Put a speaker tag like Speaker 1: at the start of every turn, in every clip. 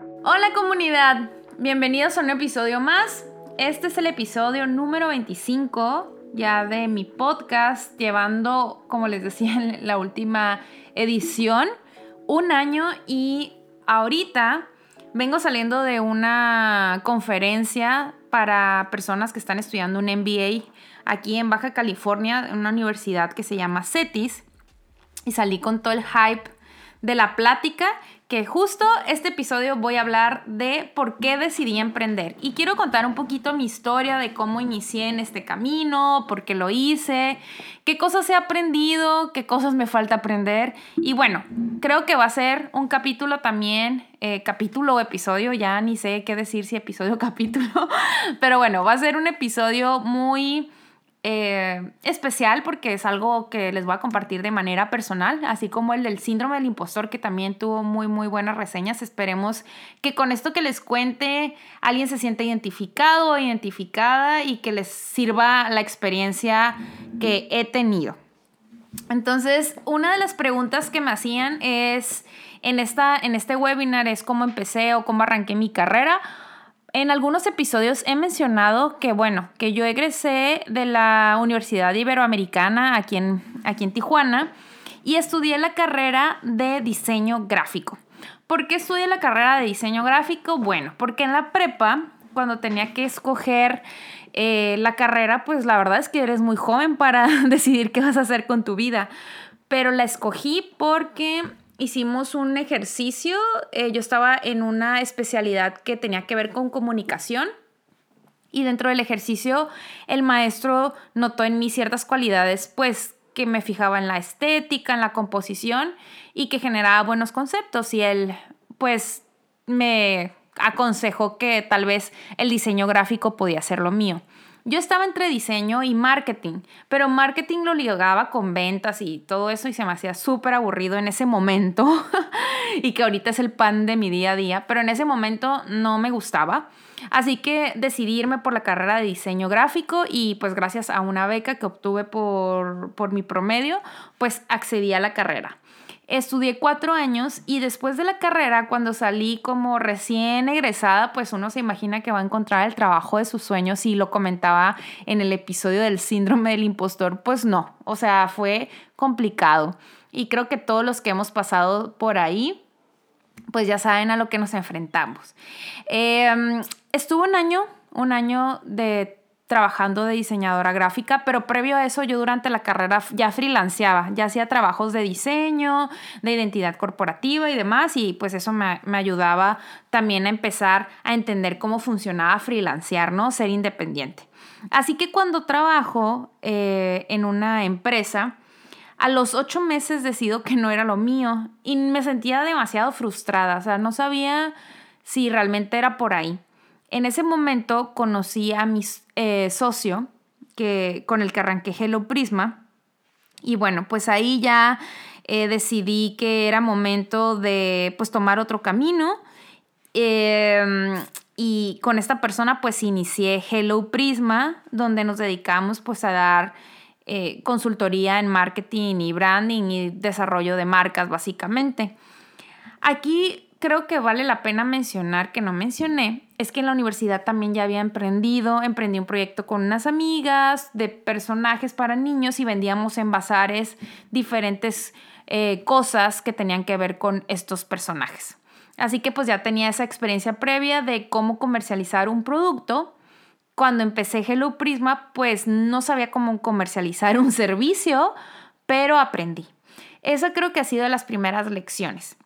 Speaker 1: Hola comunidad, bienvenidos a un episodio más. Este es el episodio número 25 ya de mi podcast, llevando, como les decía en la última edición, un año. Y ahorita vengo saliendo de una conferencia para personas que están estudiando un MBA aquí en Baja California, en una universidad que se llama CETIS, y salí con todo el hype de la plática que justo este episodio voy a hablar de por qué decidí emprender. Y quiero contar un poquito mi historia de cómo inicié en este camino, por qué lo hice, qué cosas he aprendido, qué cosas me falta aprender. Y bueno, creo que va a ser un capítulo también, eh, capítulo o episodio, ya ni sé qué decir si episodio o capítulo, pero bueno, va a ser un episodio muy eh, especial porque es algo que les voy a compartir de manera personal, así como el del síndrome del impostor que también tuvo muy muy buenas reseñas. Esperemos que con esto que les cuente alguien se sienta identificado o identificada y que les sirva la experiencia que he tenido. Entonces, una de las preguntas que me hacían es en, esta, en este webinar es cómo empecé o cómo arranqué mi carrera en algunos episodios he mencionado que, bueno, que yo egresé de la Universidad Iberoamericana aquí en, aquí en Tijuana y estudié la carrera de diseño gráfico. ¿Por qué estudié la carrera de diseño gráfico? Bueno, porque en la prepa, cuando tenía que escoger eh, la carrera, pues la verdad es que eres muy joven para decidir qué vas a hacer con tu vida. Pero la escogí porque hicimos un ejercicio. Eh, yo estaba en una especialidad que tenía que ver con comunicación. Y dentro del ejercicio, el maestro notó en mí ciertas cualidades, pues que me fijaba en la estética, en la composición y que generaba buenos conceptos. Y él, pues, me aconsejó que tal vez el diseño gráfico podía ser lo mío. Yo estaba entre diseño y marketing, pero marketing lo ligaba con ventas y todo eso y se me hacía súper aburrido en ese momento y que ahorita es el pan de mi día a día, pero en ese momento no me gustaba. Así que decidí irme por la carrera de diseño gráfico y pues gracias a una beca que obtuve por, por mi promedio, pues accedí a la carrera. Estudié cuatro años y después de la carrera, cuando salí como recién egresada, pues uno se imagina que va a encontrar el trabajo de sus sueños y lo comentaba en el episodio del síndrome del impostor, pues no, o sea, fue complicado. Y creo que todos los que hemos pasado por ahí, pues ya saben a lo que nos enfrentamos. Em, estuvo un año, un año de trabajando de diseñadora gráfica, pero previo a eso yo durante la carrera ya freelanceaba, ya hacía trabajos de diseño, de identidad corporativa y demás, y pues eso me, ayudaba también a empezar a entender cómo funcionaba freelancear, ¿no? Ser independiente. Así que cuando trabajo eh, en una empresa, a los ocho meses decido que no era lo mío y me sentía demasiado frustrada, o sea, no sabía si realmente era por ahí. En ese momento conocí a mi eh, socio que, con el que arranqué Hello Prisma. Y bueno, pues ahí ya eh, decidí que era momento de pues tomar otro camino. Em, y con esta persona pues inicié Hello Prisma, donde nos dedicamos pues a dar eh, consultoría en marketing y branding y desarrollo de marcas básicamente. Aquí creo que vale la pena mencionar que no mencioné es que en la universidad también ya había emprendido, emprendí un proyecto con unas amigas de personajes para niños y vendíamos en bazares diferentes eh, cosas que tenían que ver con estos personajes. Así que pues ya tenía esa experiencia previa de cómo comercializar un producto. Cuando empecé Hello Prisma, pues no sabía cómo comercializar un servicio, pero aprendí. Esa creo que ha sido de las primeras lecciones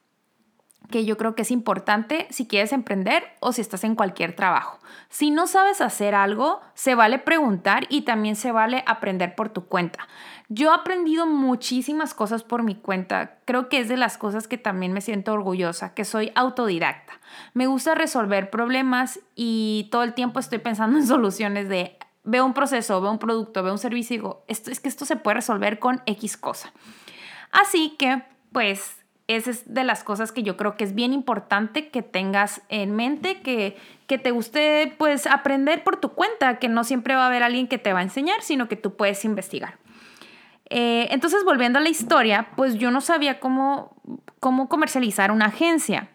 Speaker 1: que yo creo que es importante si quieres emprender o si estás en cualquier trabajo. Si no sabes hacer algo, se vale preguntar y también se vale aprender por tu cuenta. Yo he aprendido muchísimas cosas por mi cuenta. Creo que es de las cosas que también me siento orgullosa, que soy autodidacta. Me gusta resolver problemas y todo el tiempo estoy pensando en soluciones de veo un proceso, veo un producto, veo un servicio y digo, esto, es que esto se puede resolver con X cosa. Así que, pues, esa es de las cosas que yo creo que es bien importante que tengas en mente, que, que te guste pues aprender por tu cuenta, que no siempre va a haber alguien que te va a enseñar, sino que tú puedes investigar. Eh, entonces, volviendo a la historia, pues yo no sabía cómo, cómo comercializar una agencia.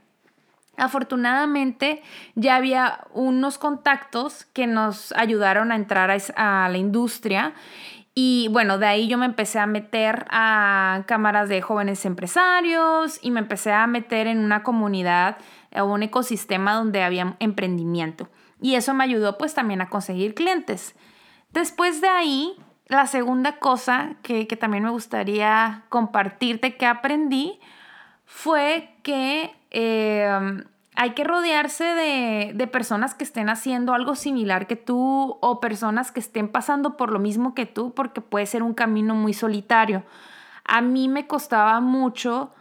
Speaker 1: Afortunadamente ya había unos contactos que nos ayudaron a entrar a, la industria y bueno, de ahí yo me empecé a meter a cámaras de jóvenes empresarios y me empecé a meter en una comunidad o un ecosistema donde había emprendimiento. Y eso me ayudó pues también a conseguir clientes. Después de ahí, la segunda cosa que, que también me gustaría compartirte que aprendí fue que em, hay que rodearse de, personas que estén haciendo algo similar que tú o personas que estén pasando por lo mismo que tú porque puede ser un camino muy solitario. A mí me costaba mucho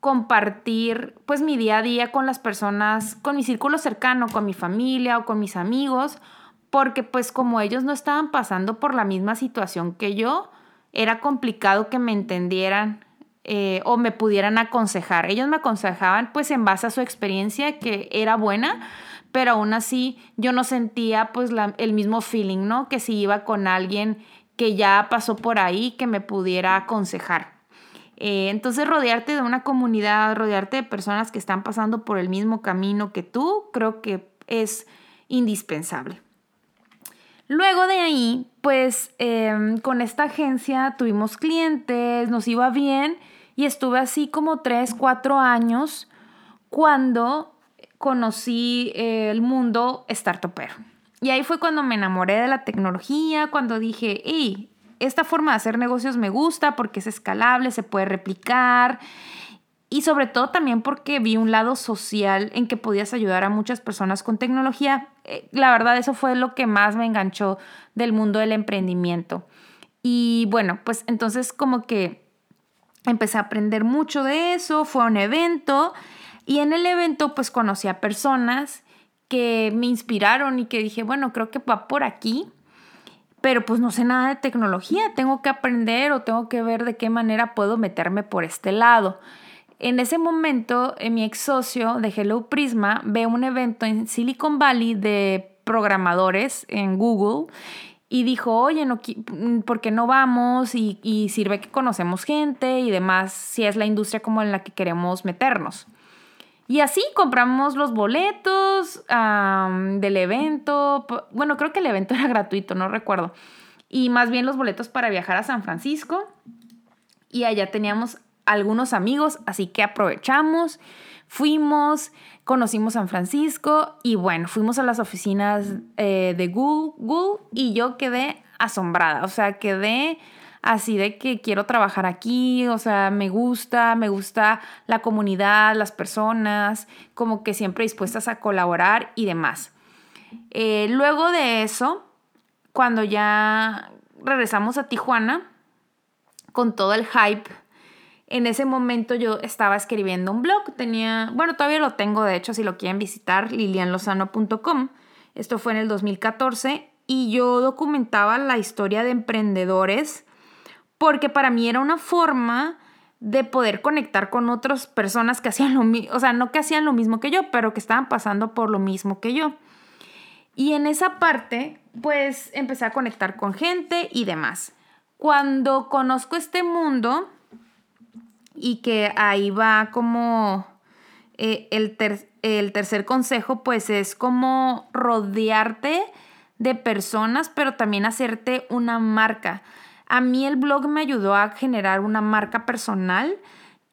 Speaker 1: compartir pues mi día a día con las personas, con mi círculo cercano, con mi familia o con mis amigos, porque pues como ellos no estaban pasando por la misma situación que yo, era complicado que me entendieran eh, o me pudieran aconsejar. Ellos me aconsejaban pues en base a su experiencia que era buena, pero aún así yo no sentía pues el mismo feeling, ¿no? Que si iba con alguien que ya pasó por ahí, que me pudiera aconsejar. Eh, entonces rodearte de una comunidad, rodearte de personas que están pasando por el mismo camino que tú, creo que es indispensable. Luego de ahí, pues em, con esta agencia tuvimos clientes, nos iba bien y estuve así como tres, cuatro años cuando conocí el mundo startupero. Y ahí fue cuando me enamoré de la tecnología, cuando dije, hey, esta forma de hacer negocios me gusta porque es escalable, se puede replicar. Y sobre todo también porque vi un lado social en que podías ayudar a muchas personas con tecnología. Eh, la verdad, eso fue lo que más me enganchó del mundo del emprendimiento. Y bueno, pues entonces como que empecé a aprender mucho de eso, fue un evento y en el evento pues conocí a personas que me inspiraron y que dije, bueno, creo que va por aquí, pero pues no sé nada de tecnología, tengo que aprender o tengo que ver de qué manera puedo meterme por este lado. En ese momento, en mi ex socio de Hello Prisma ve un evento en Silicon Valley de programadores en Google y dijo, oye, no, mm, ¿por qué no vamos? Y, sirve que conocemos gente y demás, si es la industria como en la que queremos meternos. Y así compramos los boletos del evento. Bueno, creo que el evento era gratuito, no recuerdo. Y más bien los boletos para viajar a San Francisco. Y allá teníamos algunos amigos, así que aprovechamos, fuimos, conocimos San Francisco y bueno, fuimos a las oficinas eh, de Google, y yo quedé asombrada, o sea, quedé así de que quiero trabajar aquí, o sea, me gusta, me gusta la comunidad, las personas, como que siempre dispuestas a colaborar y demás. Eh, luego de eso, cuando ya regresamos a Tijuana, con todo el hype en ese momento yo estaba escribiendo un blog, tenía, bueno, todavía lo tengo, de hecho, si lo quieren visitar, lilianlozano.com. Esto fue en el 2014 y yo documentaba la historia de emprendedores porque para mí era una forma de poder conectar con otras personas que hacían lo mismo, o sea, no que hacían lo mismo que yo, pero que estaban pasando por lo mismo que yo. Y en esa parte, pues empecé a conectar con gente y demás. Cuando conozco este mundo, y que ahí va como eh, el, el tercer consejo, pues es como rodearte de personas, pero también hacerte una marca. A mí el blog me ayudó a generar una marca personal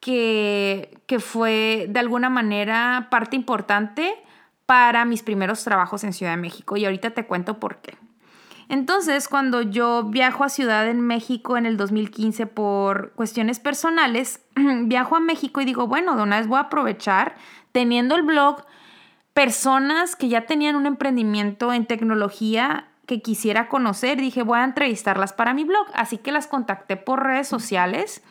Speaker 1: que, que fue de alguna manera parte importante para mis primeros trabajos en Ciudad de México y ahorita te cuento por qué. Entonces, cuando yo viajo a Ciudad de México en el 2015 por cuestiones personales, viajo a México y digo, bueno, de una vez voy a aprovechar, teniendo el blog, personas que ya tenían un emprendimiento en tecnología que quisiera conocer, dije, voy a entrevistarlas para mi blog. Así que las contacté por redes sociales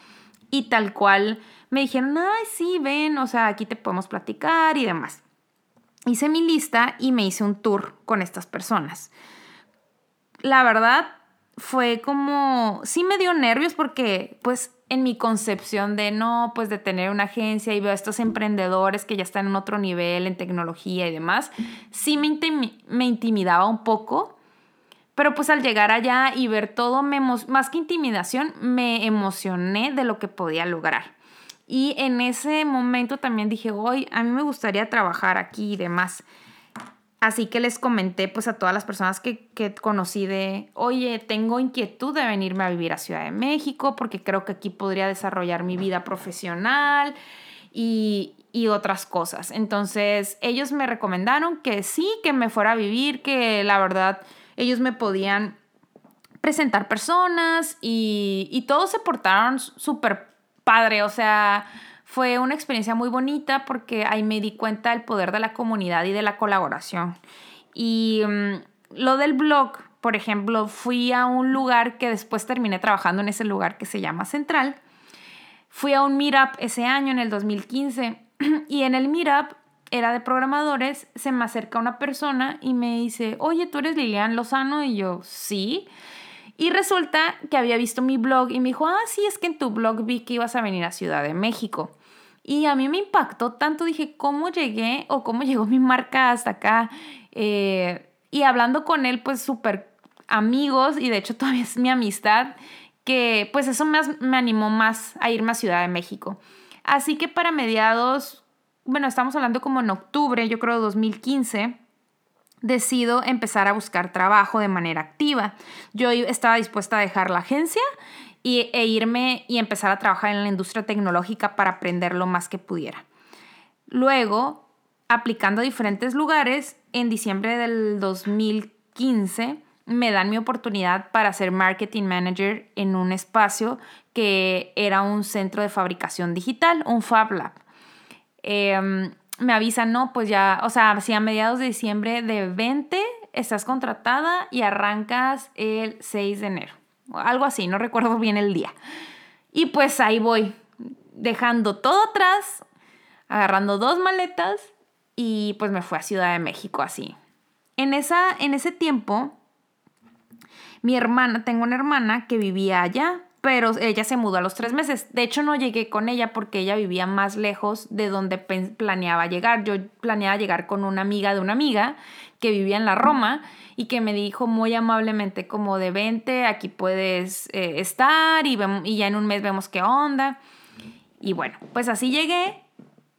Speaker 1: y tal cual me dijeron, ay, sí, ven, o sea, aquí te podemos platicar y demás. Hice mi lista y me hice un tour con estas personas la verdad fue como, sí me dio nervios porque pues en mi concepción de no, pues de tener una agencia y veo a estos emprendedores que ya están en otro nivel en tecnología y demás, sí me, me intimidaba un poco, pero pues al llegar allá y ver todo, me más que intimidación, me emocioné de lo que podía lograr. Y en ese momento también dije, hoy a mí me gustaría trabajar aquí y demás. Así que les comenté pues a todas las personas que, que, conocí de, oye, tengo inquietud de venirme a vivir a Ciudad de México porque creo que aquí podría desarrollar mi vida profesional y, y otras cosas. Entonces ellos me recomendaron que sí, que me fuera a vivir, que la verdad ellos me podían presentar personas y, y todos se portaron súper padre, o sea, fue una experiencia muy bonita porque ahí me di cuenta del poder de la comunidad y de la colaboración. Y mm, lo del blog, por ejemplo, fui a un lugar que después terminé trabajando en ese lugar que se llama Central. Fui a un meetup ese año, en el 2015, y en el meetup era de programadores, se me acerca una persona y me dice, oye, ¿tú eres Lilian Lozano? Y yo, sí. Y resulta que había visto mi blog y me dijo, ah, sí, es que en tu blog vi que ibas a venir a Ciudad de México. Y a mí me impactó tanto, dije, ¿cómo llegué o cómo llegó mi marca hasta acá? Eh, y hablando con él, pues súper amigos y de hecho todavía es mi amistad, que pues eso me, me animó más a irme a Ciudad de México. Así que para mediados, bueno, estamos hablando como en octubre, yo creo 2015, decido empezar a buscar trabajo de manera activa. Yo estaba dispuesta a dejar la agencia y, e irme y empezar a trabajar en la industria tecnológica para aprender lo más que pudiera. Luego, aplicando a diferentes lugares, en diciembre del 2015 me dan mi oportunidad para ser marketing manager en un espacio que era un centro de fabricación digital, un Fab Lab. Em, me avisan, no, pues ya, o sea, si a mediados de diciembre de 20 estás contratada y arrancas el 6 de enero algo así, no recuerdo bien el día. Y pues ahí voy, dejando todo atrás, agarrando dos maletas y pues me fui a Ciudad de México así. En, esa, en ese tiempo, mi hermana, tengo una hermana que vivía allá, pero ella se mudó a los tres meses. De hecho, no llegué con ella porque ella vivía más lejos de donde planeaba llegar. Yo planeaba llegar con una amiga de una amiga que vivía en la Roma y que me dijo muy amablemente como de 20, aquí puedes eh, estar y, y ya en un mes vemos qué onda. Y bueno, pues así llegué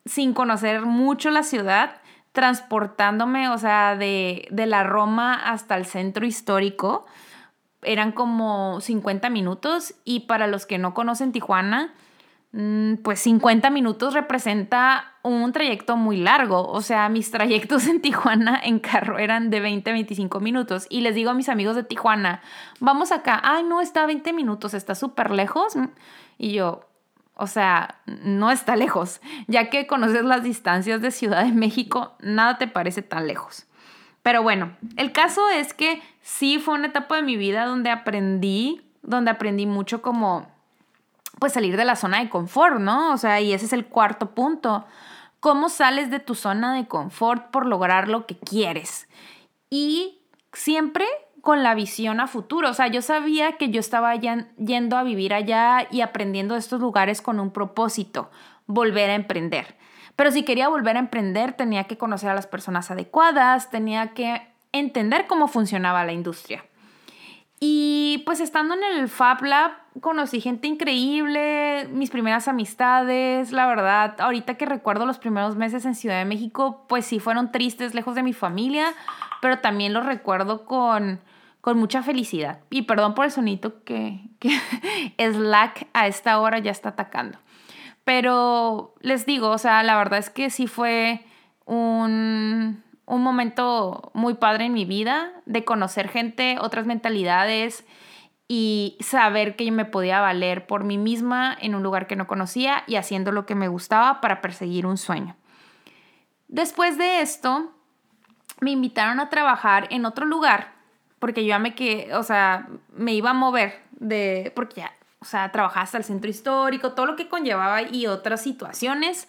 Speaker 1: sin conocer mucho la ciudad, transportándome, o sea, de, de la Roma hasta el centro histórico. Eran como 50 minutos y para los que no conocen Tijuana, pues 50 minutos representa un trayecto muy largo. O sea, mis trayectos en Tijuana en carro eran de 20 a 25 minutos. Y les digo a mis amigos de Tijuana, vamos acá. Ay, no, está a 20 minutos, está súper lejos. Y yo, o sea, no está lejos. Ya que conoces las distancias de Ciudad de México, nada te parece tan lejos. Pero bueno, el caso es que sí fue una etapa de mi vida donde aprendí, donde aprendí mucho como pues salir de la zona de confort, ¿no? O sea, y ese es el cuarto punto. ¿Cómo sales de tu zona de confort por lograr lo que quieres? Y siempre con la visión a futuro. O sea, yo sabía que yo estaba yendo a vivir allá y aprendiendo de estos lugares con un propósito, volver a emprender. Pero si quería volver a emprender, tenía que conocer a las personas adecuadas, tenía que entender cómo funcionaba la industria. Y pues estando en el Fab Lab conocí gente increíble, mis primeras amistades, la verdad, ahorita que recuerdo los primeros meses en Ciudad de México, pues sí fueron tristes, lejos de mi familia, pero también los recuerdo con, con mucha felicidad. Y perdón por el sonito que, que Slack a esta hora ya está atacando. Pero les digo, o sea, la verdad es que sí fue un, un momento muy padre en mi vida de conocer gente, otras mentalidades y saber que yo me podía valer por mí misma en un lugar que no conocía y haciendo lo que me gustaba para perseguir un sueño. Después de esto, me invitaron a trabajar en otro lugar porque yo ya me que, o sea, me iba a mover de porque ya, o sea, trabajaba hasta el centro histórico, todo lo que conllevaba y otras situaciones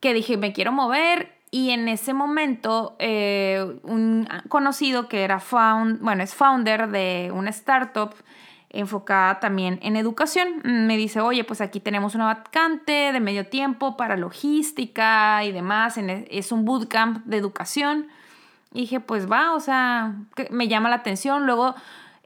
Speaker 1: que dije, me quiero mover y en ese momento, eh, un conocido que era found, bueno, es founder de una startup enfocada también en educación, me dice, oye, pues aquí tenemos una vacante de medio tiempo para logística y demás, e, es un bootcamp de educación. Y dije, pues va, o sea, me llama la atención. Luego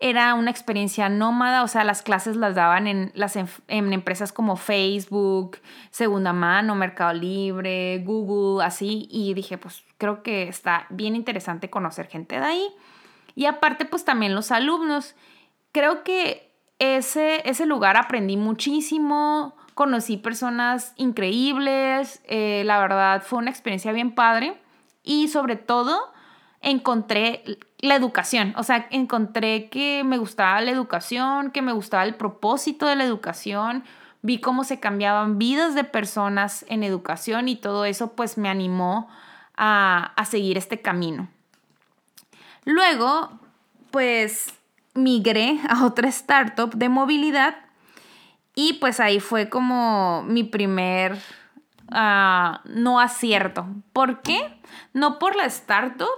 Speaker 1: era una experiencia nómada, o sea, las clases las daban en, las, en, empresas como Facebook, Segunda Mano, Mercado Libre, Google, así, y dije, pues creo que está bien interesante conocer gente de ahí. Y aparte, pues también los alumnos. Creo que ese, ese lugar aprendí muchísimo, conocí personas increíbles, eh, la verdad fue una experiencia bien padre y sobre todo encontré la educación, o sea, encontré que me gustaba la educación, que me gustaba el propósito de la educación, vi cómo se cambiaban vidas de personas en educación y todo eso pues me animó a, a seguir este camino. Luego, pues migré a otra startup de movilidad y pues ahí fue como mi primer ah, no acierto. ¿Por qué? No por la startup,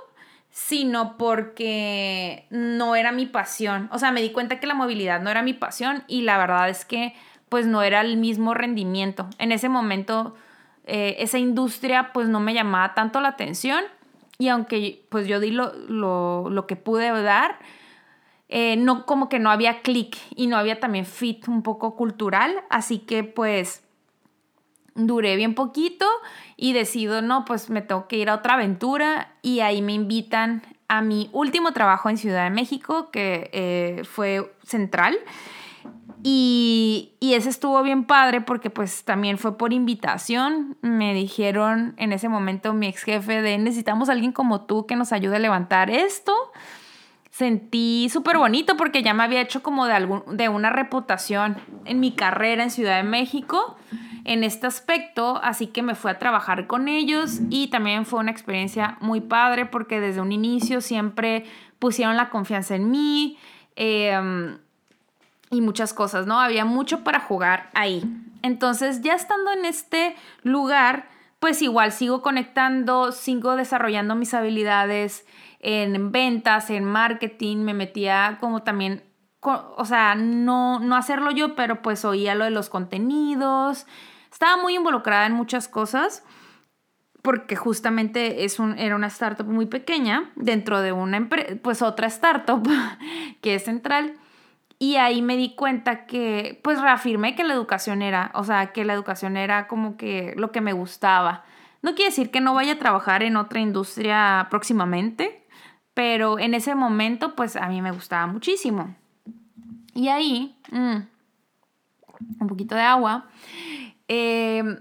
Speaker 1: sino porque no era mi pasión. O sea, me di cuenta que la movilidad no era mi pasión y la verdad es que pues no era el mismo rendimiento. En ese momento eh, esa industria pues no me llamaba tanto la atención y aunque pues yo di lo, lo, que pude dar, eh, no como que no había clic y no había también fit un poco cultural, así que pues duré bien poquito y decido, no, pues me tengo que ir a otra aventura y ahí me invitan a mi último trabajo en Ciudad de México, que eh, fue central. Y, y, ese estuvo bien padre porque pues también fue por invitación. Me dijeron en ese momento mi ex jefe de necesitamos alguien como tú que nos ayude a levantar esto sentí súper bonito porque ya me había hecho como de, algún, de una reputación en mi carrera en Ciudad de México en este aspecto, así que me fui a trabajar con ellos y también fue una experiencia muy padre porque desde un inicio siempre pusieron la confianza en mí em, y muchas cosas, ¿no? Había mucho para jugar ahí. Entonces ya estando en este lugar, pues igual sigo conectando, sigo desarrollando mis habilidades en ventas, en marketing, me metía como también, o sea, no, no hacerlo yo, pero pues oía lo de los contenidos, estaba muy involucrada en muchas cosas porque justamente es un, era una startup muy pequeña dentro de una pues otra startup que es central. Y ahí me di cuenta que, pues reafirmé que la educación era, o sea, que la educación era como que lo que me gustaba. No quiere decir que no vaya a trabajar en otra industria próximamente, pero en ese momento, pues a mí me gustaba muchísimo. Y ahí, mm, un poquito de agua. Em,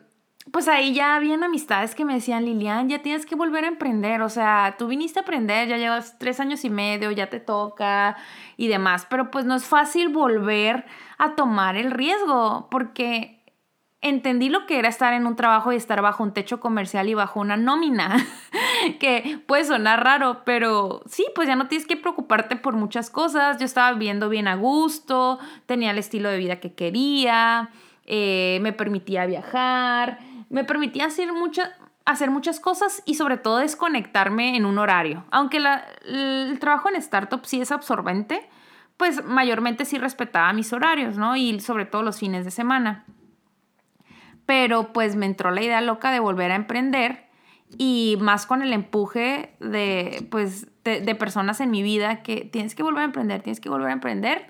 Speaker 1: pues ahí ya habían amistades que me decían, Lilian, ya tienes que volver a emprender, o sea, tú viniste a aprender, ya llevas tres años y medio, ya te toca y demás, pero pues no es fácil volver a tomar el riesgo, porque entendí lo que era estar en un trabajo y estar bajo un techo comercial y bajo una nómina, que puede sonar raro, pero sí, pues ya no tienes que preocuparte por muchas cosas. Yo estaba viviendo bien a gusto, tenía el estilo de vida que quería, eh, me permitía viajar, me permitía hacer, hacer muchas cosas y sobre todo desconectarme en un horario. Aunque el trabajo en startup sí es absorbente, pues mayormente sí respetaba mis horarios, ¿no? Y sobre todo los fines de semana pero pues me entró la idea loca de volver a emprender y más con el empuje de, pues, de, personas en mi vida que tienes que volver a emprender, tienes que volver a emprender,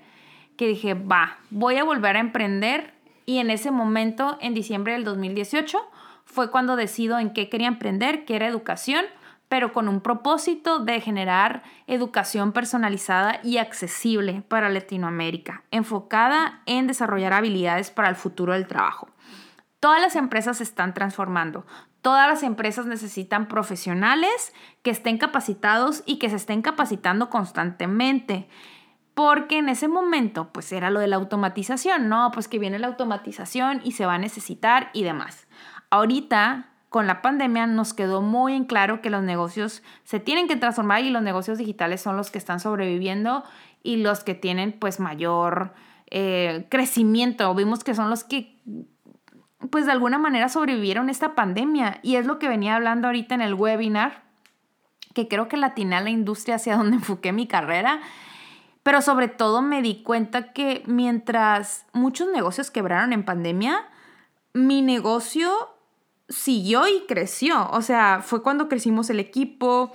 Speaker 1: que dije, va, voy a volver a emprender y en ese momento, en diciembre del 2018, fue cuando decido en qué quería emprender, que era educación, pero con un propósito de generar educación personalizada y accesible para Latinoamérica, enfocada en desarrollar habilidades para el futuro del trabajo. Todas las empresas se están transformando. Todas las empresas necesitan profesionales que estén capacitados y que se estén capacitando constantemente. Porque en ese momento, pues era lo de la automatización, ¿no? Pues que viene la automatización y se va a necesitar y demás. Ahorita, con la pandemia, nos quedó muy en claro que los negocios se tienen que transformar y los negocios digitales son los que están sobreviviendo y los que tienen pues mayor eh, crecimiento. Vimos que son los que pues de alguna manera sobrevivieron esta pandemia. Y es lo que venía hablando ahorita en el webinar, que creo que latiné la industria hacia donde enfoqué mi carrera. Pero sobre todo me di cuenta que mientras muchos negocios quebraron en pandemia, mi negocio siguió y creció. O sea, fue cuando crecimos el equipo.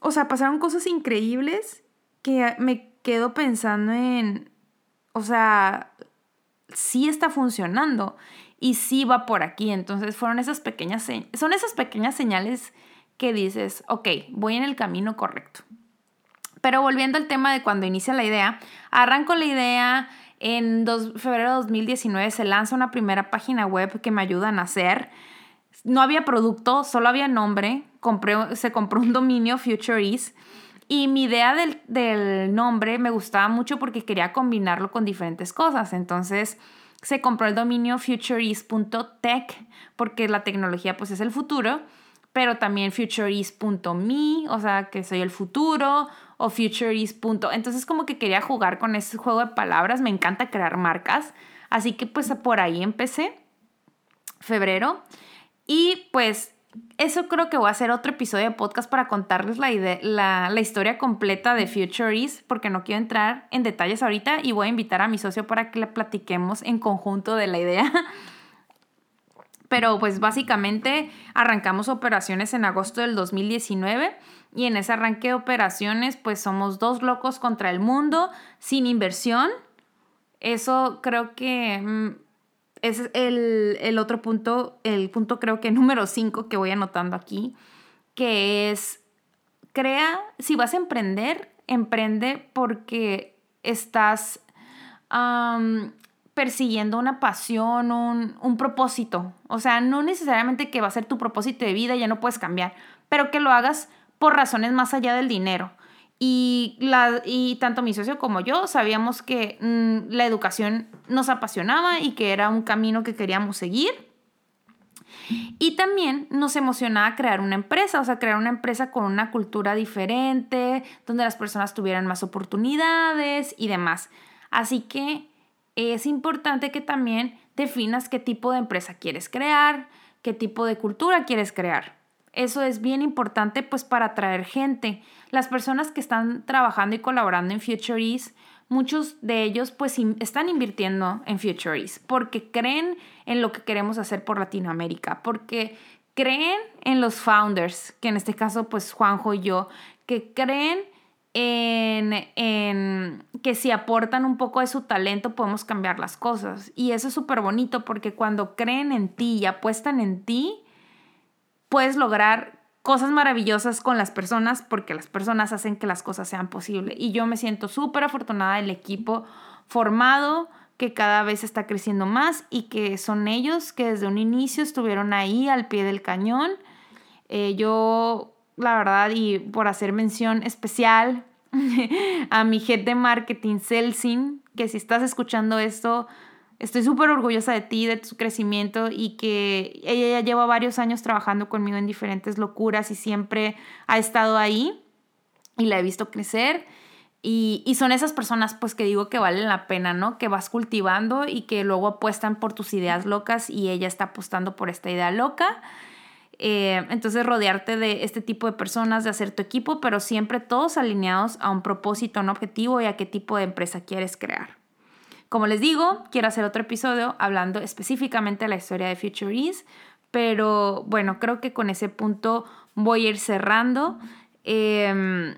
Speaker 1: O sea, pasaron cosas increíbles que me quedo pensando en, o sea, sí está funcionando y sí va por aquí. Entonces fueron esas pequeñas, son esas pequeñas señales que dices, ok, voy en el camino correcto. Pero volviendo al tema de cuando inicia la idea, arranco la idea, en febrero de 2019 se lanza una primera página web que me ayuda a nacer. No había producto, solo había nombre, compré, se compró un dominio Future y mi idea del, del nombre me gustaba mucho porque quería combinarlo con diferentes cosas. Entonces se compró el dominio futureast.tech porque la tecnología pues es el futuro, pero también futureast.me, o sea que soy el futuro, o futureast. Entonces como que quería jugar con ese juego de palabras, me encanta crear marcas, así que pues por ahí empecé, febrero, y pues eso creo que voy a hacer otro episodio de podcast para contarles la, la, la, historia completa de Future porque no quiero entrar en detalles ahorita y voy a invitar a mi socio para que le platiquemos en conjunto de la idea. Pero pues básicamente arrancamos operaciones en agosto del 2019 y en ese arranque de operaciones pues somos dos locos contra el mundo sin inversión. Eso creo que mm, es el, otro punto, el punto creo que número 5 que voy anotando aquí, que es, crea, si vas a emprender, emprende porque estás persiguiendo una pasión, un, un, propósito. O sea, no necesariamente que va a ser tu propósito de vida, ya no puedes cambiar, pero que lo hagas por razones más allá del dinero. Y, la, y tanto mi socio como yo sabíamos que mm, la educación nos apasionaba y que era un camino que queríamos seguir. Y también nos emocionaba crear una empresa, o sea, crear una empresa con una cultura diferente, donde las personas tuvieran más oportunidades y demás. Así que es importante que también definas qué tipo de empresa quieres crear, qué tipo de cultura quieres crear. Eso es bien importante pues para atraer gente. Las personas que están trabajando y colaborando en Future muchos de ellos pues están invirtiendo en Future porque creen en lo que queremos hacer por Latinoamérica, porque creen en los founders, que en este caso pues Juanjo y yo, que creen en, en, que si aportan un poco de su talento podemos cambiar las cosas. Y eso es súper bonito porque cuando creen en ti y apuestan en ti, puedes lograr cosas maravillosas con las personas porque las personas hacen que las cosas sean posibles. Y yo me siento súper afortunada del equipo formado que cada vez está creciendo más y que son ellos que desde un inicio estuvieron ahí al pie del cañón. Eh, yo, la verdad, y por hacer mención especial a mi head de marketing, Celsin, que si estás escuchando esto, Estoy súper orgullosa de ti, de tu crecimiento y que ella ya lleva varios años trabajando conmigo en diferentes locuras y siempre ha estado ahí y la he visto crecer. Y, y, son esas personas pues que digo que valen la pena, ¿no? Que vas cultivando y que luego apuestan por tus ideas locas y ella está apostando por esta idea loca. Eh, entonces rodearte de este tipo de personas, de hacer tu equipo, pero siempre todos alineados a un propósito, a un objetivo y a qué tipo de empresa quieres crear. Como les digo, quiero hacer otro episodio hablando específicamente de la historia de Future pero bueno, creo que con ese punto voy a ir cerrando. Em,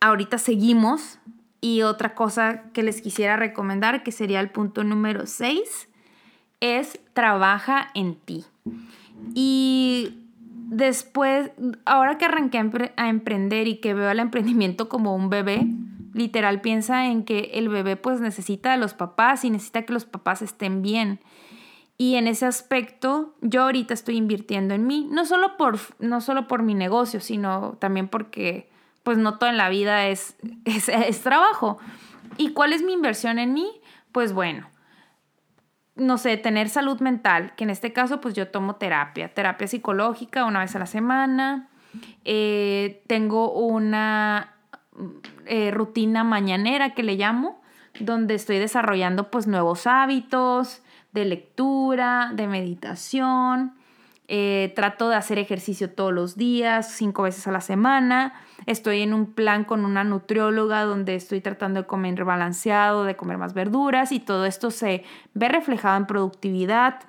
Speaker 1: ahorita seguimos y otra cosa que les quisiera recomendar, que sería el punto número 6, es trabaja en ti. Y después, ahora que arranqué a emprender y que veo el emprendimiento como un bebé, literal piensa en que el bebé pues necesita de los papás y necesita que los papás estén bien. Y en ese aspecto yo ahorita estoy invirtiendo en mí, no solo por, no solo por mi negocio, sino también porque pues no todo en la vida es, es, es trabajo. ¿Y cuál es mi inversión en mí? Pues bueno, no sé, tener salud mental, que en este caso pues yo tomo terapia, terapia psicológica una vez a la semana, eh, tengo una eh, rutina mañanera que le llamo, donde estoy desarrollando pues nuevos hábitos de lectura, de meditación. Eh, trato de hacer ejercicio todos los días, cinco veces a la semana. Estoy en un plan con una nutrióloga donde estoy tratando de comer balanceado, de comer más verduras y todo esto se ve reflejado en productividad.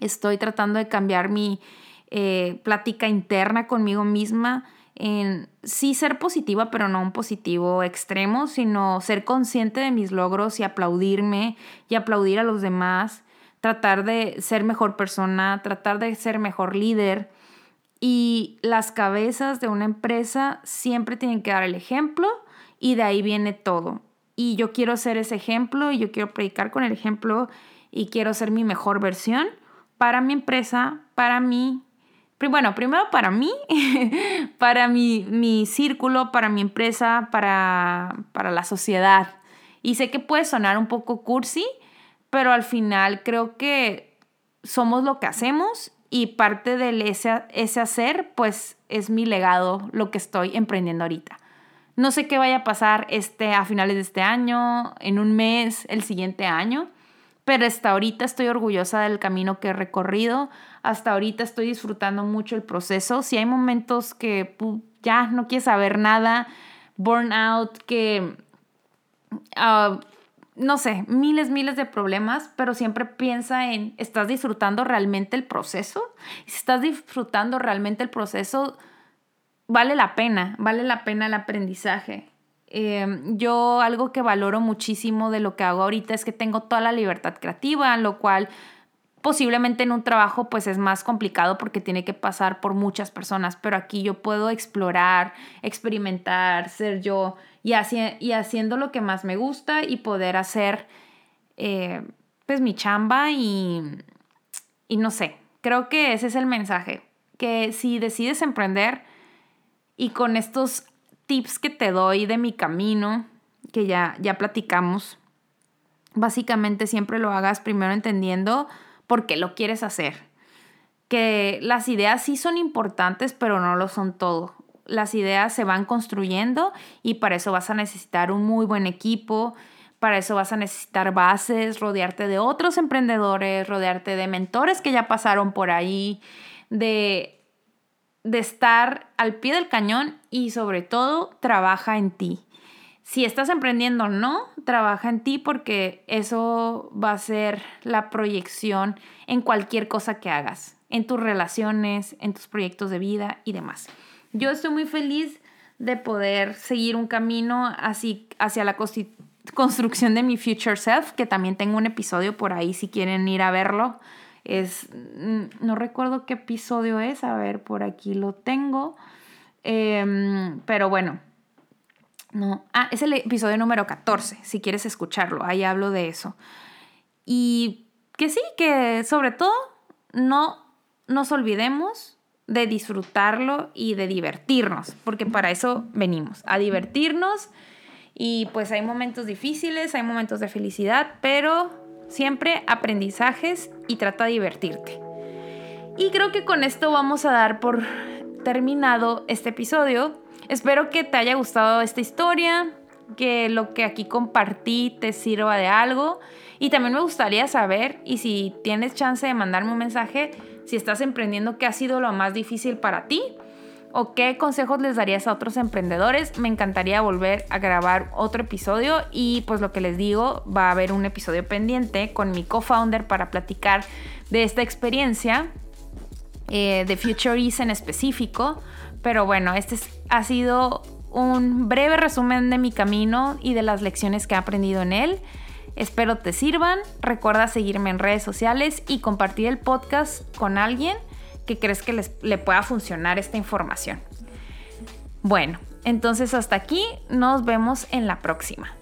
Speaker 1: Estoy tratando de cambiar mi eh, plática interna conmigo misma en sí ser positiva, pero no un positivo extremo, sino ser consciente de mis logros y aplaudirme y aplaudir a los demás, tratar de ser mejor persona, tratar de ser mejor líder. Y las cabezas de una empresa siempre tienen que dar el ejemplo y de ahí viene todo. Y yo quiero ser ese ejemplo y yo quiero predicar con el ejemplo y quiero ser mi mejor versión para mi empresa, para mí, bueno, primero para mí, para mi, mi, círculo, para mi empresa, para, para la sociedad. Y sé que puede sonar un poco cursi, pero al final creo que somos lo que hacemos y parte de ese, ese hacer, pues es mi legado, lo que estoy emprendiendo ahorita. No sé qué vaya a pasar este, a finales de este año, en un mes, el siguiente año, pero hasta ahorita estoy orgullosa del camino que he recorrido, hasta ahorita estoy disfrutando mucho el proceso. Si hay momentos que ya no quieres saber nada, burnout, que, ah, no sé, miles, miles de problemas, pero siempre piensa en, ¿estás disfrutando realmente el proceso? si estás disfrutando realmente el proceso, vale la pena, vale la pena el aprendizaje. Em, yo algo que valoro muchísimo de lo que hago ahorita es que tengo toda la libertad creativa, lo cual posiblemente en un trabajo pues es más complicado porque tiene que pasar por muchas personas, pero aquí yo puedo explorar, experimentar, ser yo y, y haciendo lo que más me gusta y poder hacer eh, pues mi chamba y, y no sé, creo que ese es el mensaje, que si decides emprender y con estos tips que te doy de mi camino, que ya, ya platicamos, básicamente siempre lo hagas primero entendiendo por qué lo quieres hacer. Que las ideas sí son importantes, pero no lo son todo. Las ideas se van construyendo y para eso vas a necesitar un muy buen equipo, para eso vas a necesitar bases, rodearte de otros emprendedores, rodearte de mentores que ya pasaron por ahí, de de estar al pie del cañón y sobre todo trabaja en ti. Si estás emprendiendo o no, trabaja en ti porque eso va a ser la proyección en cualquier cosa que hagas, en tus relaciones, en tus proyectos de vida y demás. Yo estoy muy feliz de poder seguir un camino así hacia la construcción de mi future self, que también tengo un episodio por ahí si quieren ir a verlo es, mm, no recuerdo qué episodio es, a ver, por aquí lo tengo. Em, pero bueno, no. Ah, es el episodio número 14, si quieres escucharlo, ahí hablo de eso. Y que sí, que sobre todo no nos olvidemos de disfrutarlo y de divertirnos, porque para eso venimos, a divertirnos. Y pues hay momentos difíciles, hay momentos de felicidad, pero Siempre aprendizajes y trata de divertirte. Y creo que con esto vamos a dar por terminado este episodio. Espero que te haya gustado esta historia, que lo que aquí compartí te sirva de algo. Y también me gustaría saber, y si tienes chance de mandarme un mensaje, si estás emprendiendo, ¿qué ha sido lo más difícil para ti? o qué consejos les darías a otros emprendedores. Me encantaría volver a grabar otro episodio y pues lo que les digo, va a haber un episodio pendiente con mi co-founder para platicar de esta experiencia, eh, de Future en específico. Pero bueno, este ha sido un breve resumen de mi camino y de las lecciones que he aprendido en él. Espero te sirvan. Recuerda seguirme en redes sociales y compartir el podcast con alguien que crees que les, le pueda funcionar esta información. Bueno, entonces hasta aquí, nos vemos en la próxima.